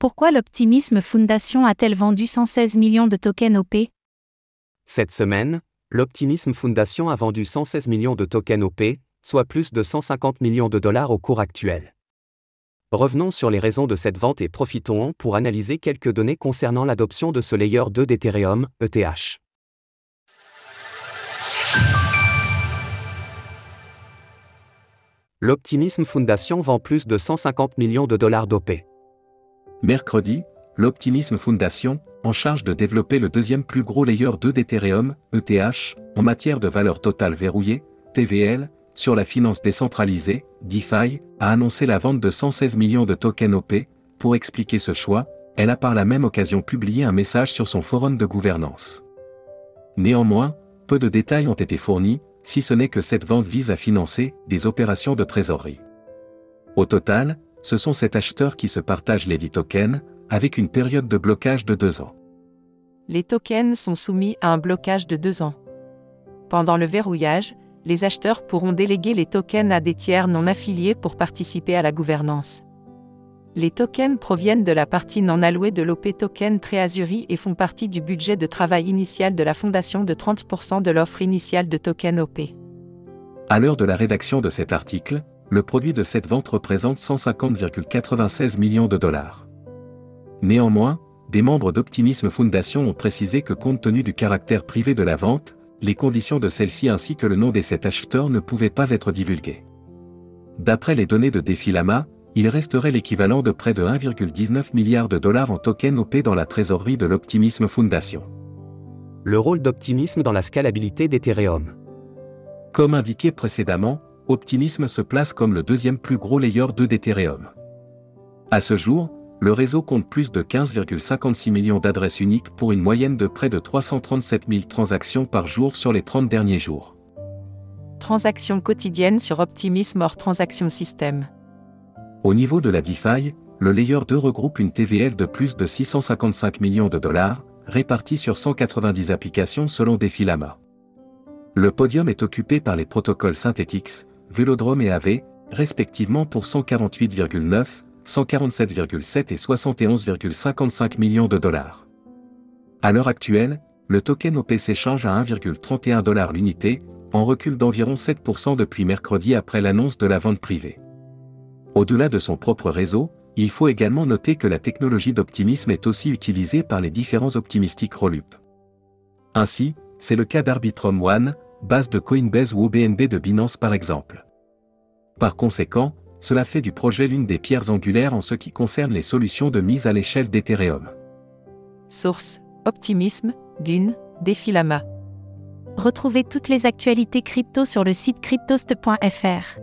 Pourquoi l'Optimisme Foundation a-t-elle vendu 116 millions de tokens OP Cette semaine, l'Optimism Foundation a vendu 116 millions de tokens OP, soit plus de 150 millions de dollars au cours actuel. Revenons sur les raisons de cette vente et profitons-en pour analyser quelques données concernant l'adoption de ce layer 2 d'Ethereum, ETH. L'Optimism Foundation vend plus de 150 millions de dollars d'OP. Mercredi, l'Optimism Foundation, en charge de développer le deuxième plus gros layer 2 d'Ethereum, ETH, en matière de valeur totale verrouillée, TVL, sur la finance décentralisée, DeFi, a annoncé la vente de 116 millions de tokens OP. Pour expliquer ce choix, elle a par la même occasion publié un message sur son forum de gouvernance. Néanmoins, peu de détails ont été fournis, si ce n'est que cette vente vise à financer des opérations de trésorerie. Au total, ce sont sept acheteurs qui se partagent les 10 tokens, avec une période de blocage de deux ans. Les tokens sont soumis à un blocage de deux ans. Pendant le verrouillage, les acheteurs pourront déléguer les tokens à des tiers non affiliés pour participer à la gouvernance. Les tokens proviennent de la partie non allouée de l'OP Token Treasury et font partie du budget de travail initial de la fondation de 30% de l'offre initiale de tokens OP. À l'heure de la rédaction de cet article, le produit de cette vente représente 150,96 millions de dollars. Néanmoins, des membres d'Optimism Foundation ont précisé que compte tenu du caractère privé de la vente, les conditions de celle-ci ainsi que le nom des sept acheteurs ne pouvaient pas être divulgués. D'après les données de Defilama, il resterait l'équivalent de près de 1,19 milliard de dollars en tokens OP dans la trésorerie de l'Optimism Foundation. Le rôle d'Optimism dans la scalabilité d'Ethereum. Comme indiqué précédemment, Optimism se place comme le deuxième plus gros layer 2 d'Ethereum. À ce jour, le réseau compte plus de 15,56 millions d'adresses uniques pour une moyenne de près de 337 000 transactions par jour sur les 30 derniers jours. Transactions quotidiennes sur Optimism hors Transaction System. Au niveau de la DeFi, le layer 2 regroupe une TVL de plus de 655 millions de dollars, répartie sur 190 applications selon Defilama. Le podium est occupé par les protocoles Synthetix, Velodrome et AV, respectivement pour 148,9, 147,7 et 71,55 millions de dollars. À l'heure actuelle, le token OP s'échange à 1,31 dollars l'unité, en recul d'environ 7% depuis mercredi après l'annonce de la vente privée. Au-delà de son propre réseau, il faut également noter que la technologie d'optimisme est aussi utilisée par les différents optimistiques Rollup. Ainsi, c'est le cas d'Arbitrum One, base de Coinbase ou OBNB de Binance par exemple. Par conséquent, cela fait du projet l'une des pierres angulaires en ce qui concerne les solutions de mise à l'échelle d'Ethereum. Source Optimisme, Dune, Defilama. Retrouvez toutes les actualités crypto sur le site cryptost.fr.